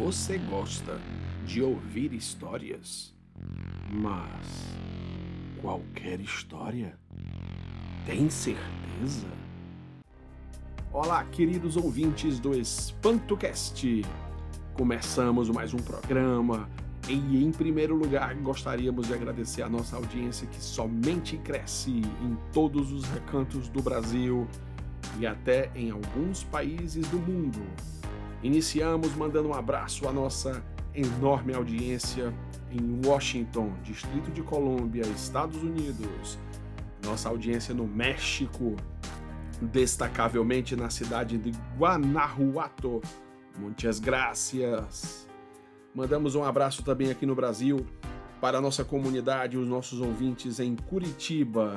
Você gosta de ouvir histórias? Mas qualquer história? Tem certeza? Olá, queridos ouvintes do EspantoCast! Começamos mais um programa e, em primeiro lugar, gostaríamos de agradecer a nossa audiência que somente cresce em todos os recantos do Brasil e até em alguns países do mundo. Iniciamos mandando um abraço à nossa enorme audiência em Washington, Distrito de Colômbia, Estados Unidos. Nossa audiência no México, destacavelmente na cidade de Guanajuato. Muitas graças. Mandamos um abraço também aqui no Brasil para a nossa comunidade, os nossos ouvintes em Curitiba,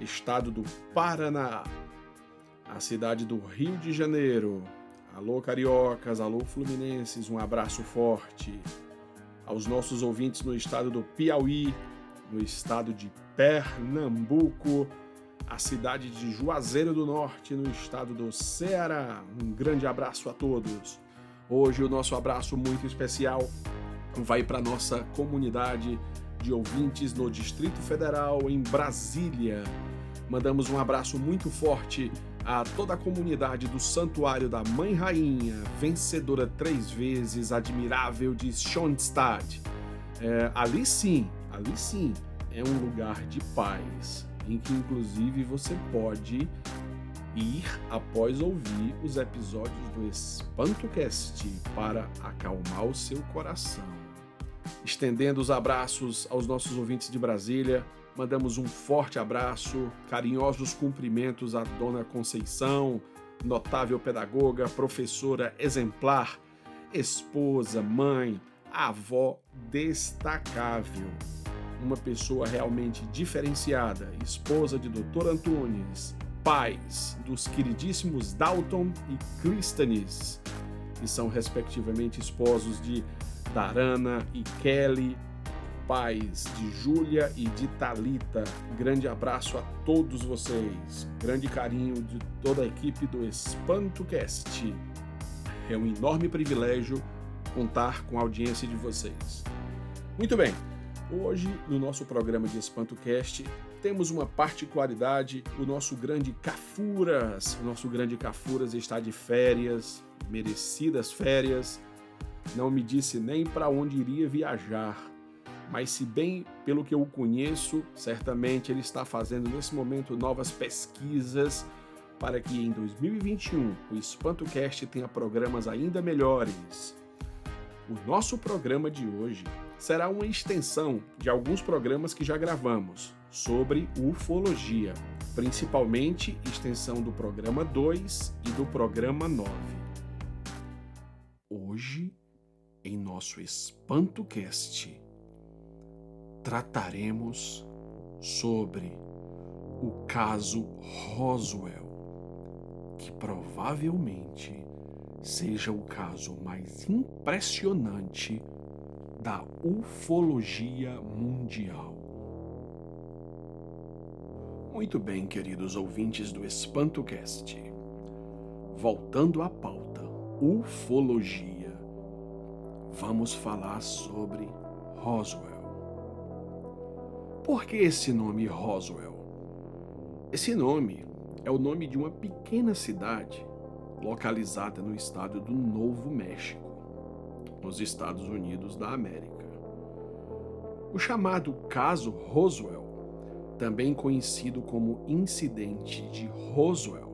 estado do Paraná, a cidade do Rio de Janeiro, Alô, cariocas, alô, fluminenses, um abraço forte. Aos nossos ouvintes no estado do Piauí, no estado de Pernambuco, a cidade de Juazeiro do Norte, no estado do Ceará. Um grande abraço a todos. Hoje o nosso abraço muito especial vai para nossa comunidade de ouvintes no Distrito Federal, em Brasília. Mandamos um abraço muito forte a toda a comunidade do Santuário da Mãe Rainha, vencedora três vezes, admirável de Schoenstatt. É, ali sim, ali sim, é um lugar de paz, em que inclusive você pode ir após ouvir os episódios do EspantoCast para acalmar o seu coração. Estendendo os abraços aos nossos ouvintes de Brasília, Mandamos um forte abraço, carinhosos cumprimentos à dona Conceição, notável pedagoga, professora exemplar, esposa, mãe, avó destacável. Uma pessoa realmente diferenciada, esposa de Dr. Antunes, pais dos queridíssimos Dalton e Clístenes, que são respectivamente esposos de Darana e Kelly, pais de Júlia e de Talita. Grande abraço a todos vocês. Grande carinho de toda a equipe do EspantoCast. É um enorme privilégio contar com a audiência de vocês. Muito bem. Hoje, no nosso programa de EspantoCast, temos uma particularidade, o nosso grande Cafuras, o nosso grande Cafuras está de férias, merecidas férias, não me disse nem para onde iria viajar mas se bem pelo que eu conheço, certamente ele está fazendo nesse momento novas pesquisas para que em 2021 o EspantoCast tenha programas ainda melhores. O nosso programa de hoje será uma extensão de alguns programas que já gravamos sobre ufologia, principalmente extensão do programa 2 e do programa 9. Hoje, em nosso EspantoCast, trataremos sobre o caso Roswell, que provavelmente seja o caso mais impressionante da ufologia mundial. Muito bem, queridos ouvintes do EspantoCast. Voltando à pauta, ufologia, vamos falar sobre Roswell. Por que esse nome Roswell? Esse nome é o nome de uma pequena cidade localizada no estado do Novo México, nos Estados Unidos da América. O chamado caso Roswell, também conhecido como incidente de Roswell,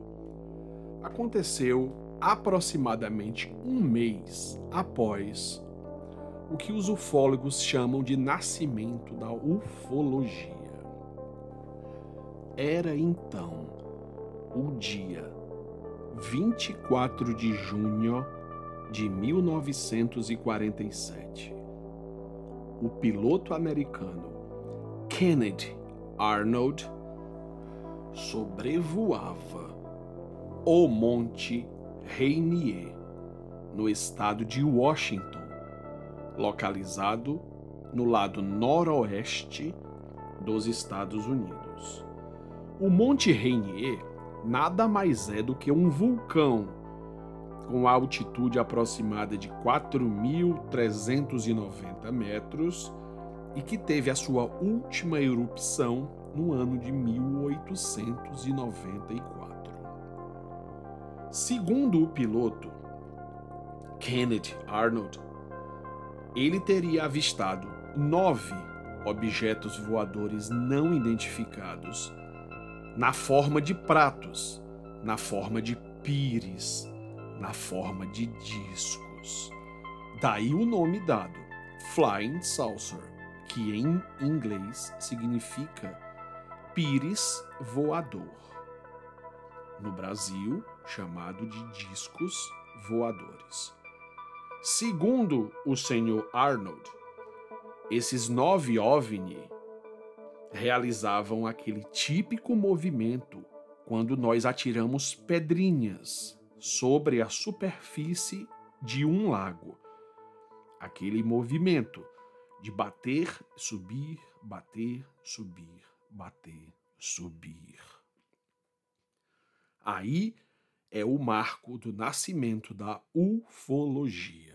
aconteceu aproximadamente um mês após o que os ufólogos chamam de nascimento da ufologia. Era então o dia 24 de junho de 1947. O piloto americano Kennedy Arnold sobrevoava o Monte Rainier, no estado de Washington localizado no lado noroeste dos Estados Unidos. O Monte Rainier nada mais é do que um vulcão com altitude aproximada de 4.390 metros e que teve a sua última erupção no ano de 1894. Segundo o piloto Kenneth Arnold, ele teria avistado nove objetos voadores não identificados na forma de pratos, na forma de pires, na forma de discos. Daí o nome dado, Flying Saucer, que em inglês significa pires voador. No Brasil, chamado de discos voadores. Segundo o senhor Arnold, esses nove OVNI realizavam aquele típico movimento quando nós atiramos pedrinhas sobre a superfície de um lago. Aquele movimento de bater, subir, bater, subir, bater, subir. Aí é o marco do nascimento da ufologia.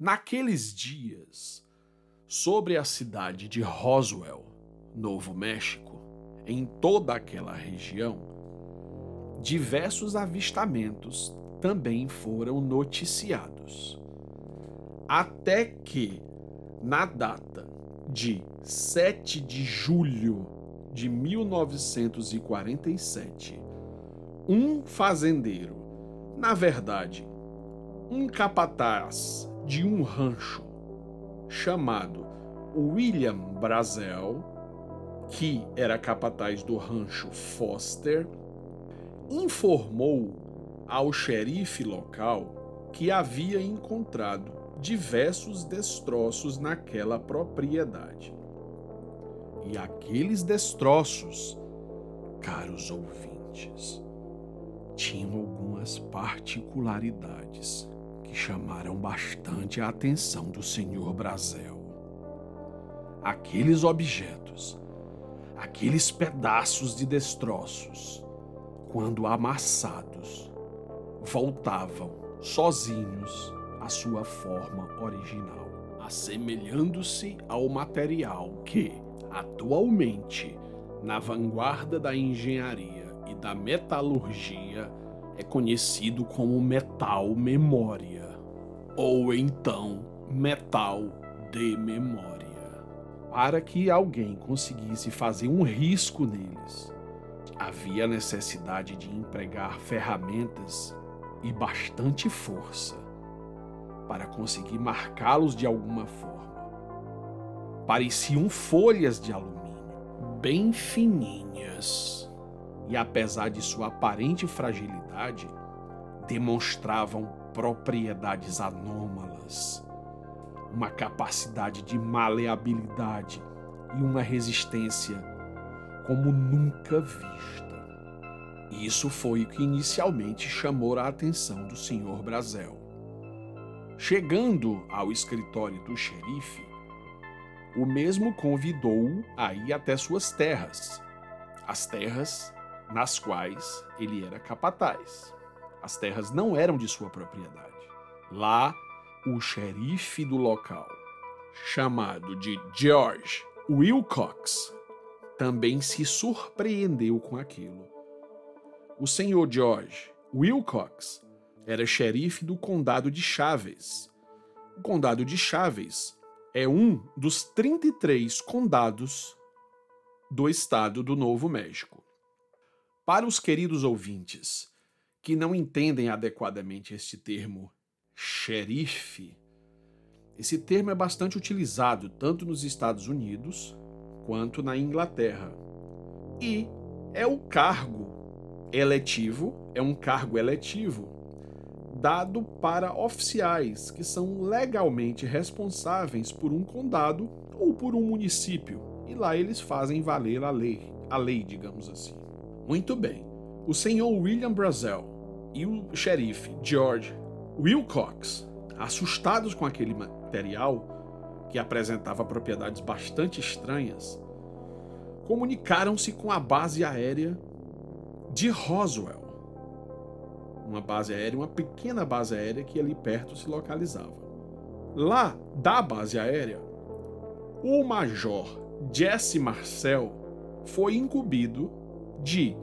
Naqueles dias, sobre a cidade de Roswell, Novo México, em toda aquela região, diversos avistamentos também foram noticiados. Até que, na data de 7 de julho de 1947, um fazendeiro, na verdade, um capataz de um rancho chamado William Brazel, que era capataz do rancho Foster, informou ao xerife local que havia encontrado diversos destroços naquela propriedade. E aqueles destroços, caros ouvintes, tinham algumas particularidades que chamaram bastante a atenção do senhor Brazel. Aqueles objetos, aqueles pedaços de destroços, quando amassados, voltavam sozinhos à sua forma original, assemelhando-se ao material que, atualmente, na vanguarda da engenharia e da metalurgia, é conhecido como metal memória, ou então metal de memória. Para que alguém conseguisse fazer um risco neles, havia necessidade de empregar ferramentas e bastante força para conseguir marcá-los de alguma forma. Pareciam folhas de alumínio, bem fininhas, e apesar de sua aparente fragilidade, demonstravam propriedades anômalas, uma capacidade de maleabilidade e uma resistência como nunca vista. Isso foi o que inicialmente chamou a atenção do Sr. Brazel. Chegando ao escritório do xerife, o mesmo convidou-o a ir até suas terras, as terras nas quais ele era capataz. As terras não eram de sua propriedade. Lá, o xerife do local, chamado de George Wilcox, também se surpreendeu com aquilo. O senhor George Wilcox era xerife do condado de Chaves. O condado de Chaves é um dos 33 condados do estado do Novo México. Para os queridos ouvintes que não entendem adequadamente este termo xerife, esse termo é bastante utilizado tanto nos Estados Unidos quanto na Inglaterra. E é o cargo eletivo, é um cargo eletivo dado para oficiais que são legalmente responsáveis por um condado ou por um município, e lá eles fazem valer a lei, a lei, digamos assim. Muito bem. O senhor William Brazel e o xerife George Wilcox, assustados com aquele material, que apresentava propriedades bastante estranhas, comunicaram-se com a base aérea de Roswell, uma base aérea, uma pequena base aérea que ali perto se localizava. Lá da base aérea, o major Jesse Marcel foi incumbido de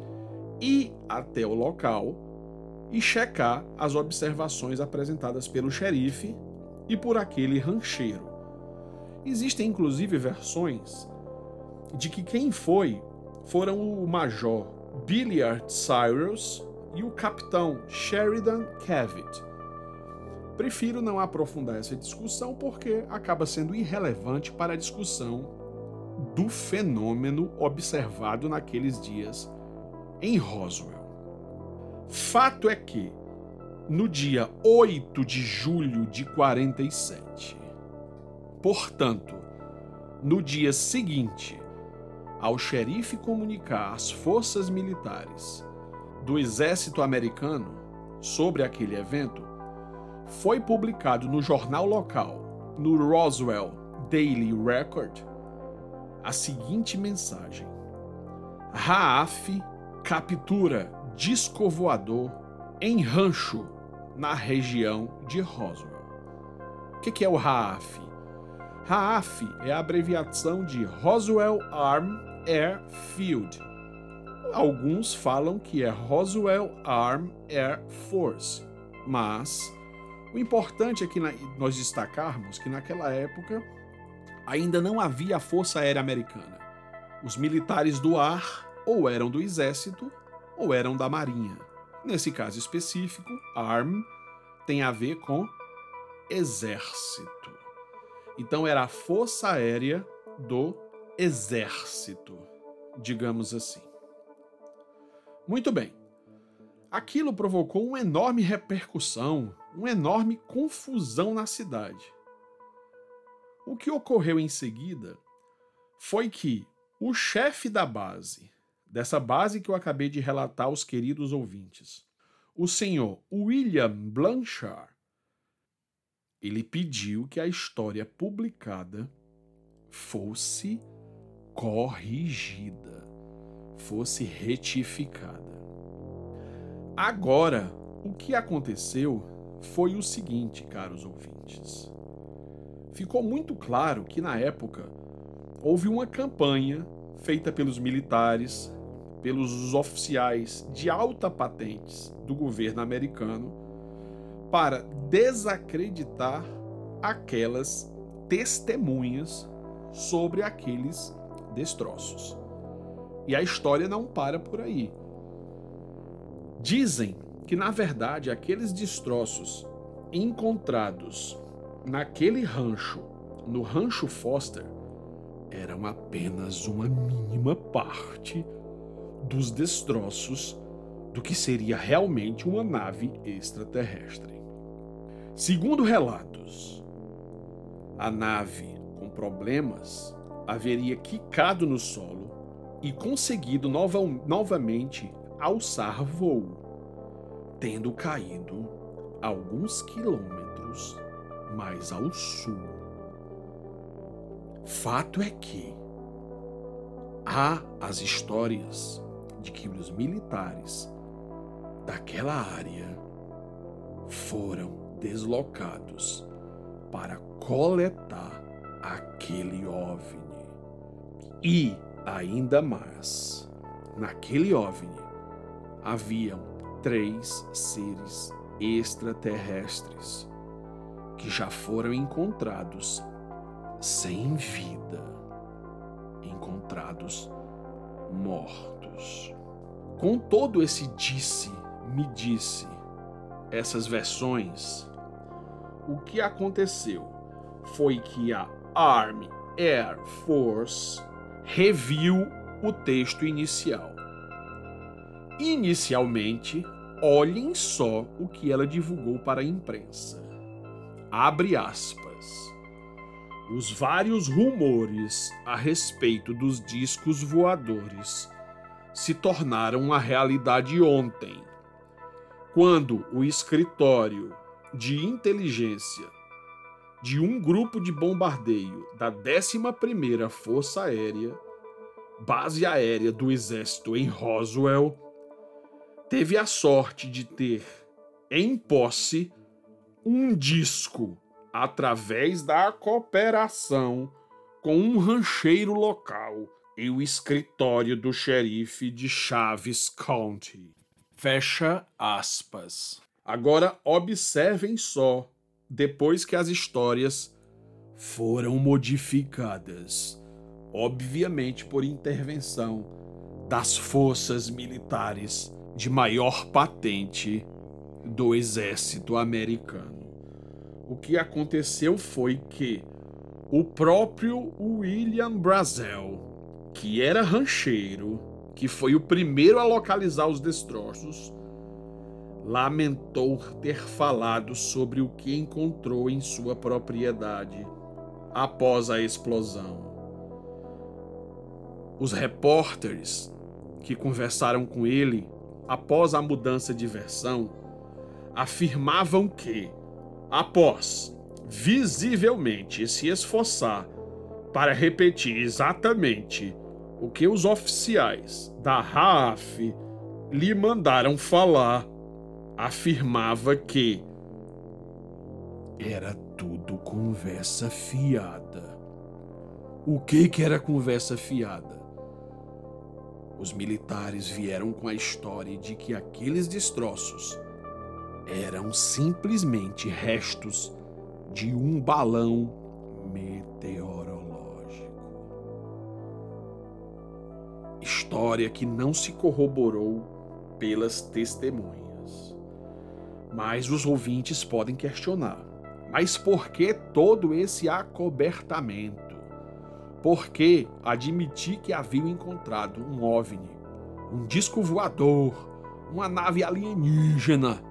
ir até o local e checar as observações apresentadas pelo xerife e por aquele rancheiro. Existem inclusive versões de que quem foi foram o major Billiard Cyrus e o capitão Sheridan Cavitt. Prefiro não aprofundar essa discussão porque acaba sendo irrelevante para a discussão do fenômeno observado naqueles dias em Roswell. Fato é que, no dia 8 de julho de 47, portanto, no dia seguinte ao xerife comunicar às forças militares do exército americano sobre aquele evento, foi publicado no jornal local, no Roswell Daily Record, a seguinte mensagem: Raaf captura disco voador em rancho na região de Roswell. O que, é o RAAF? RAAF é a abreviação de Roswell Arm Air Field. Alguns falam que é Roswell Arm Air Force, mas o importante é que nós destacarmos que naquela época ainda não havia a Força Aérea Americana. Os militares do ar ou eram do exército ou eram da marinha. Nesse caso específico, ARM tem a ver com exército. Então era a Força Aérea do Exército, digamos assim. Muito bem. Aquilo provocou uma enorme repercussão, uma enorme confusão na cidade. O que ocorreu em seguida foi que o chefe da base, dessa base que eu acabei de relatar aos queridos ouvintes, o senhor William Blanchard, ele pediu que a história publicada fosse corrigida, fosse retificada. Agora, o que aconteceu foi o seguinte, caros ouvintes ficou muito claro que na época houve uma campanha feita pelos militares, pelos oficiais de alta patentes do governo americano para desacreditar aquelas testemunhas sobre aqueles destroços. E a história não para por aí. Dizem que, na verdade, aqueles destroços encontrados naquele rancho, no Rancho Foster, eram apenas uma mínima parte dos destroços do que seria realmente uma nave extraterrestre. Segundo relatos, a nave com problemas haveria quicado no solo e conseguido nova, novamente alçar voo, tendo caído alguns quilômetros mais ao sul. Fato é que há as histórias de que os militares daquela área foram deslocados para coletar aquele OVNI. E ainda mais, naquele OVNI haviam três seres extraterrestres que já foram encontrados sem vida, encontrados mortos. Com todo esse disse, me disse, essas versões, o que aconteceu foi que a Army Air Force reviu o texto inicial. Inicialmente, olhem só o que ela divulgou para a imprensa abre aspas. Os vários rumores a respeito dos discos voadores se tornaram uma realidade ontem, quando o escritório de inteligência de um grupo de bombardeio da 11ª Força Aérea, base aérea do Exército em Roswell, teve a sorte de ter em posse um disco através da cooperação com um rancheiro local e o escritório do xerife de Chaves County. Fecha aspas. Agora observem só, depois que as histórias foram modificadas, obviamente por intervenção das forças militares de maior patente do exército americano. O que aconteceu foi que o próprio William Brazel, que era rancheiro, que foi o primeiro a localizar os destroços, lamentou ter falado sobre o que encontrou em sua propriedade após a explosão. Os repórteres que conversaram com ele após a mudança de versão afirmavam que, após visivelmente se esforçar para repetir exatamente o que os oficiais da RAF lhe mandaram falar, afirmava que era tudo conversa fiada. O que que era conversa fiada? Os militares vieram com a história de que aqueles destroços eram simplesmente restos de um balão meteorológico. História que não se corroborou pelas testemunhas. Mas os ouvintes podem questionar: mas por que todo esse acobertamento? Por que admitir que haviam encontrado um OVNI, um disco voador, uma nave alienígena?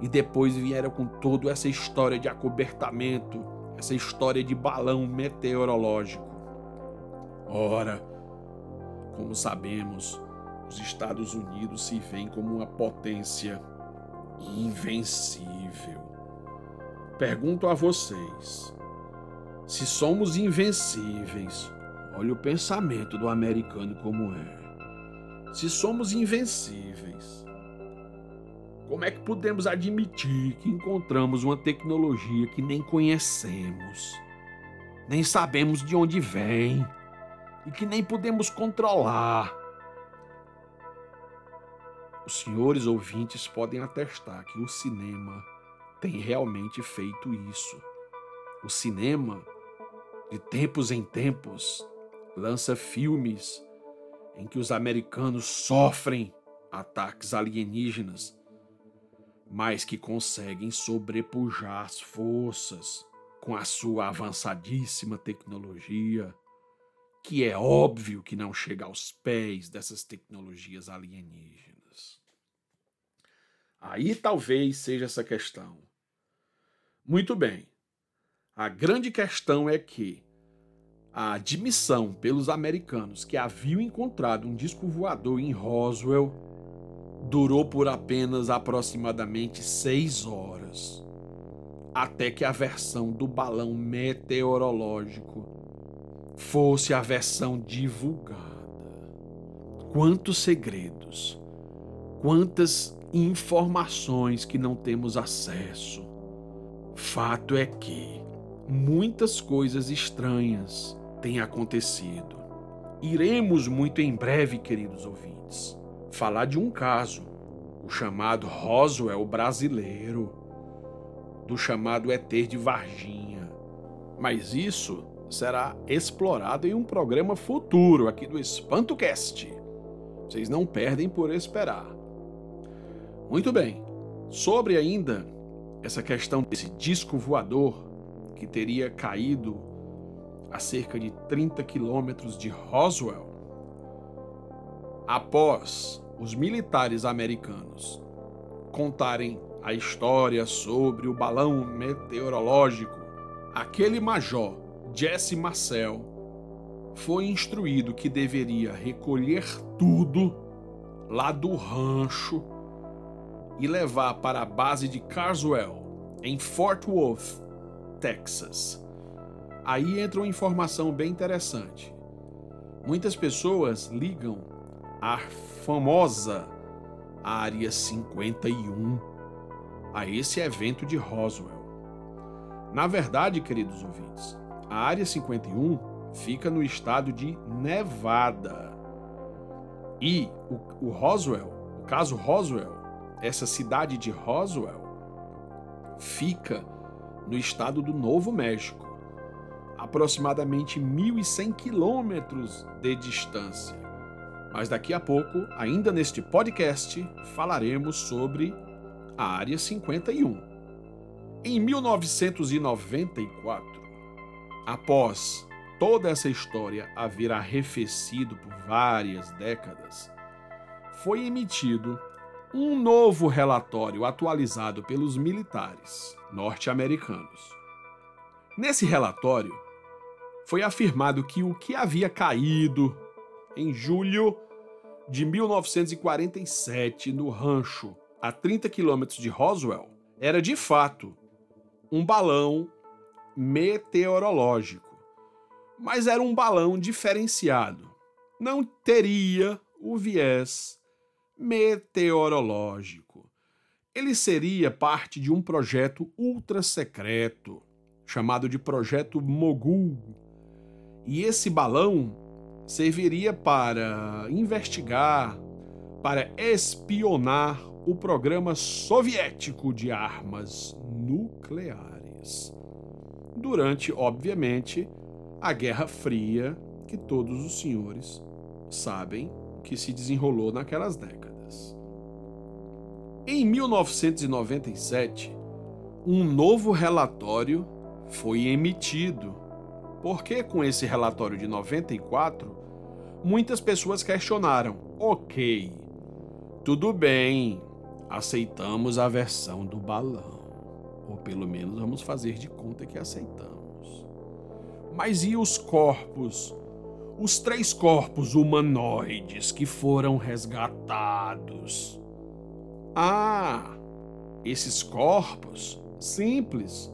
E depois vieram com toda essa história de acobertamento, essa história de balão meteorológico. Ora, como sabemos, os Estados Unidos se veem como uma potência invencível. Pergunto a vocês: se somos invencíveis, olha o pensamento do americano como é. Se somos invencíveis, como é que podemos admitir que encontramos uma tecnologia que nem conhecemos, nem sabemos de onde vem e que nem podemos controlar? Os senhores ouvintes podem atestar que o cinema tem realmente feito isso. O cinema, de tempos em tempos, lança filmes em que os americanos sofrem ataques alienígenas mas que conseguem sobrepujar as forças com a sua avançadíssima tecnologia, que é óbvio que não chega aos pés dessas tecnologias alienígenas. Aí talvez seja essa questão. Muito bem. A grande questão é que a admissão pelos americanos que haviam encontrado um disco voador em Roswell durou por apenas aproximadamente seis horas, até que a versão do balão meteorológico fosse a versão divulgada. Quantos segredos, quantas informações que não temos acesso. Fato é que muitas coisas estranhas têm acontecido. Iremos muito em breve, queridos ouvintes falar de um caso, o chamado Roswell brasileiro, do chamado ET de Varginha. Mas isso será explorado em um programa futuro aqui do EspantoCast. Vocês não perdem por esperar. Muito bem. Sobre ainda essa questão desse disco voador que teria caído a cerca de 30 quilômetros de Roswell, após os militares americanos contarem a história sobre o balão meteorológico, aquele major Jesse Marcel foi instruído que deveria recolher tudo lá do rancho e levar para a base de Carswell, em Fort Worth, Texas. Aí entra uma informação bem interessante. Muitas pessoas ligam a famosa Área 51 a esse evento de Roswell. Na verdade, queridos ouvintes, a Área 51 fica no estado de Nevada. E o, o Roswell, o caso Roswell, essa cidade de Roswell, fica no estado do Novo México, aproximadamente 1.100 quilômetros de distância. Mas daqui a pouco, ainda neste podcast, falaremos sobre a Área 51. Em 1994, após toda essa história haver arrefecido por várias décadas, foi emitido um novo relatório atualizado pelos militares norte-americanos. Nesse relatório, foi afirmado que o que havia caído em julho de 1947 no rancho a 30 quilômetros de Roswell era de fato um balão meteorológico, mas era um balão diferenciado. Não teria o viés meteorológico. Ele seria parte de um projeto ultra secreto chamado de Projeto Mogul. E esse balão serviria para investigar, para espionar o programa soviético de armas nucleares. Durante, obviamente, a Guerra Fria, que todos os senhores sabem que se desenrolou naquelas décadas. Em 1997, um novo relatório foi emitido. Porque com esse relatório de 94, muitas pessoas questionaram: ok, tudo bem, aceitamos a versão do balão. Ou pelo menos vamos fazer de conta que aceitamos. Mas e os corpos? Os três corpos humanoides que foram resgatados? Ah, esses corpos simples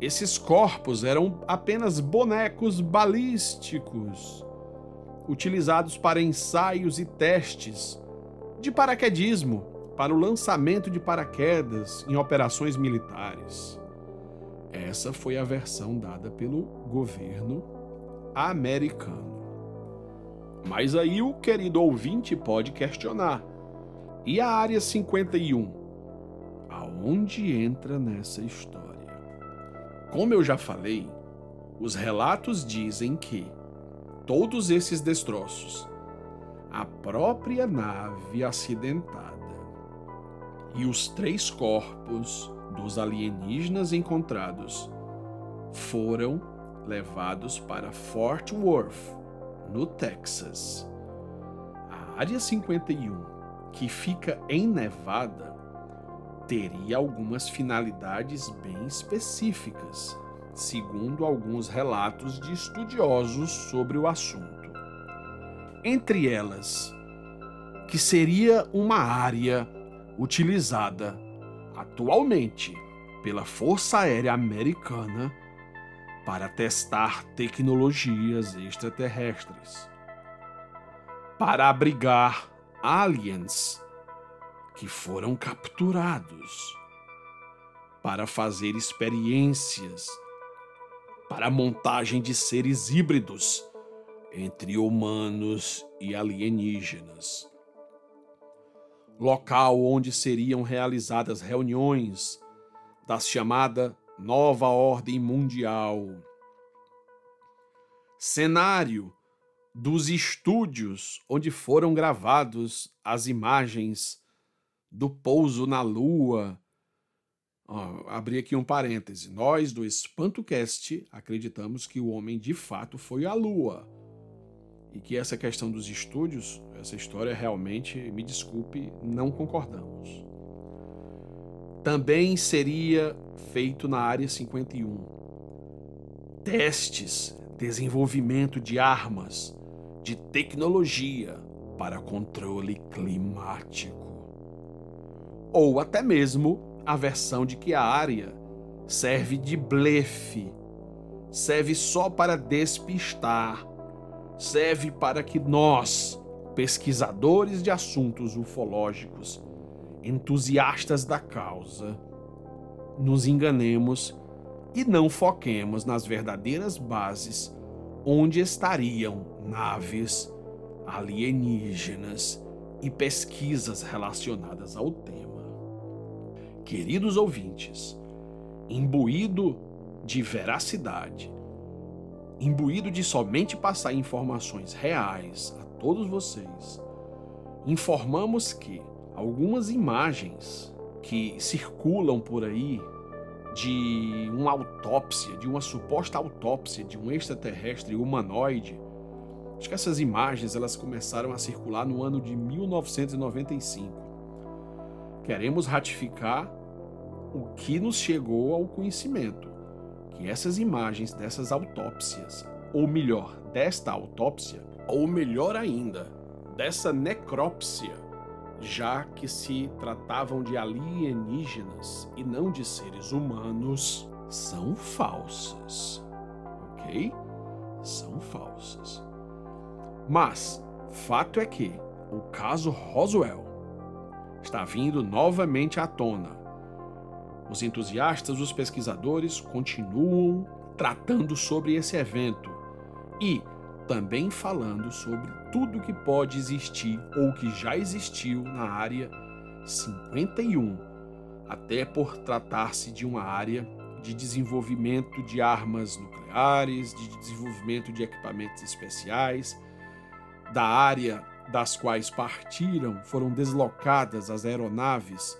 esses corpos eram apenas bonecos balísticos, utilizados para ensaios e testes de paraquedismo para o lançamento de paraquedas em operações militares. Essa foi a versão dada pelo governo americano. Mas aí o querido ouvinte pode questionar: e a Área 51? Aonde entra nessa história? Como eu já falei, os relatos dizem que todos esses destroços, a própria nave acidentada e os três corpos dos alienígenas encontrados foram levados para Fort Worth, no Texas. A Área 51, que fica em Nevada, teria algumas finalidades bem específicas, segundo alguns relatos de estudiosos sobre o assunto. Entre elas, que seria uma área utilizada atualmente pela Força Aérea Americana para testar tecnologias extraterrestres, para abrigar aliens que foram capturados para fazer experiências para montagem de seres híbridos entre humanos e alienígenas. Local onde seriam realizadas reuniões da chamada Nova Ordem Mundial. Cenário dos estúdios onde foram gravados as imagens do pouso na Lua. Ó, abri aqui um parêntese. Nós, do EspantoCast, acreditamos que o homem de fato foi à Lua. E que essa questão dos estúdios, essa história realmente, me desculpe, não concordamos. Também seria feito na Área 51 testes, desenvolvimento de armas, de tecnologia para controle climático ou até mesmo a versão de que a área serve de blefe, serve só para despistar, serve para que nós, pesquisadores de assuntos ufológicos, entusiastas da causa, nos enganemos e não foquemos nas verdadeiras bases onde estariam naves alienígenas e pesquisas relacionadas ao tema. Queridos ouvintes, imbuído de veracidade, imbuído de somente passar informações reais a todos vocês, informamos que algumas imagens que circulam por aí de uma autópsia, de uma suposta autópsia de um extraterrestre humanoide. Acho que essas imagens elas começaram a circular no ano de 1995. Queremos ratificar o que nos chegou ao conhecimento, que essas imagens dessas autópsias, ou melhor, desta autópsia, ou melhor ainda, dessa necrópsia, já que se tratavam de alienígenas e não de seres humanos, são falsas. Ok? São falsas. Mas, fato é que o caso Roswell está vindo novamente à tona. Os entusiastas, os pesquisadores continuam tratando sobre esse evento e também falando sobre tudo que pode existir ou que já existiu na área 51, até por tratar-se de uma área de desenvolvimento de armas nucleares, de desenvolvimento de equipamentos especiais, da área das quais partiram, foram deslocadas as aeronaves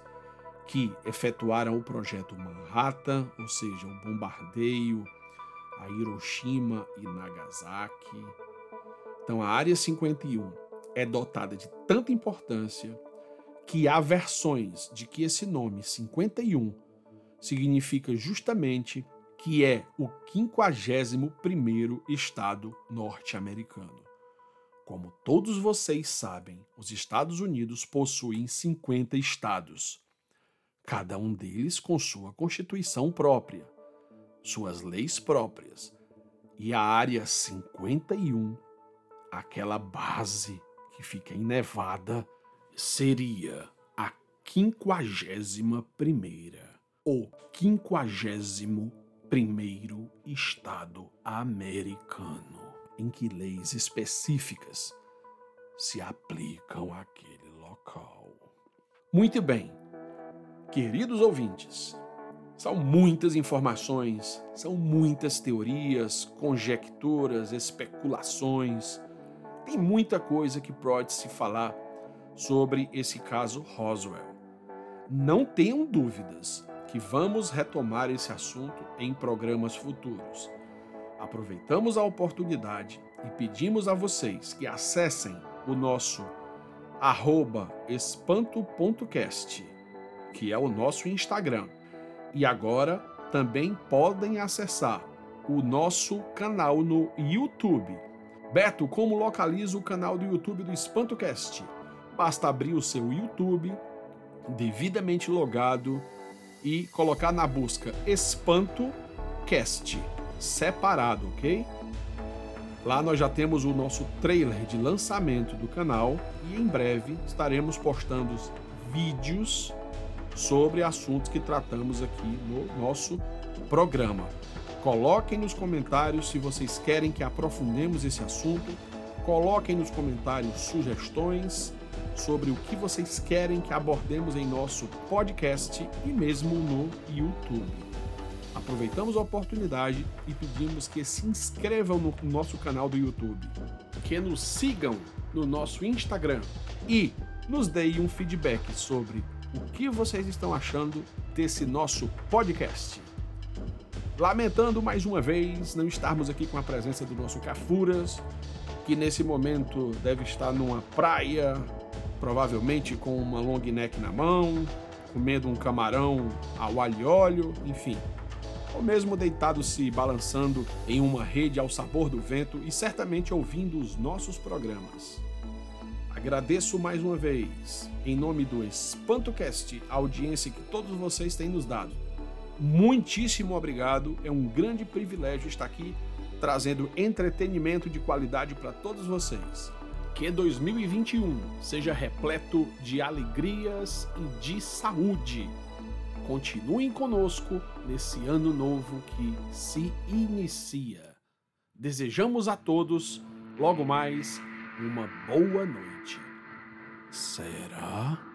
que efetuaram o projeto Manhattan, ou seja, o bombardeio a Hiroshima e Nagasaki. Então a Área 51 é dotada de tanta importância que há versões de que esse nome 51 significa justamente que é o 51º estado norte-americano. Como todos vocês sabem, os Estados Unidos possuem 50 estados, cada um deles com sua constituição própria suas leis próprias. E a área 51, aquela base que fica em Nevada, seria a quinquagésima primeira ou quinquagésimo primeiro estado americano em que leis específicas se aplicam àquele local. Muito bem, queridos ouvintes, são muitas informações, são muitas teorias, conjecturas, especulações. Tem muita coisa que pode se falar sobre esse caso Roswell. Não tenham dúvidas que vamos retomar esse assunto em programas futuros. Aproveitamos a oportunidade e pedimos a vocês que acessem o nosso espanto.cast, que é o nosso Instagram e agora também podem acessar o nosso canal no YouTube. Beto, como localiza o canal do YouTube do EspantoCast? Basta abrir o seu YouTube, devidamente logado, e colocar na busca EspantoCast, separado, ok? Lá nós já temos o nosso trailer de lançamento do canal e em breve estaremos postando vídeos sobre assuntos que tratamos aqui no nosso programa. Coloquem nos comentários se vocês querem que aprofundemos esse assunto. Coloquem nos comentários sugestões sobre o que vocês querem que abordemos em nosso podcast e mesmo no YouTube. Aproveitamos a oportunidade e pedimos que se inscrevam no nosso canal do YouTube, que nos sigam no nosso Instagram e nos deem um feedback sobre o que vocês estão achando desse nosso podcast. Lamentando mais uma vez não estarmos aqui com a presença do nosso Cafuras, que nesse momento deve estar numa praia, provavelmente com uma long neck na mão, comendo um camarão ao alho e óleo, enfim. Ou mesmo deitado se balançando em uma rede ao sabor do vento e certamente ouvindo os nossos programas. Agradeço mais uma vez, em nome do EspantoCast, a audiência que todos vocês têm nos dado. Muitíssimo obrigado, é um grande privilégio estar aqui trazendo entretenimento de qualidade para todos vocês. Que 2021 seja repleto de alegrias e de saúde, continuem conosco nesse ano novo que se inicia. Desejamos a todos, logo mais, uma boa noite. Será?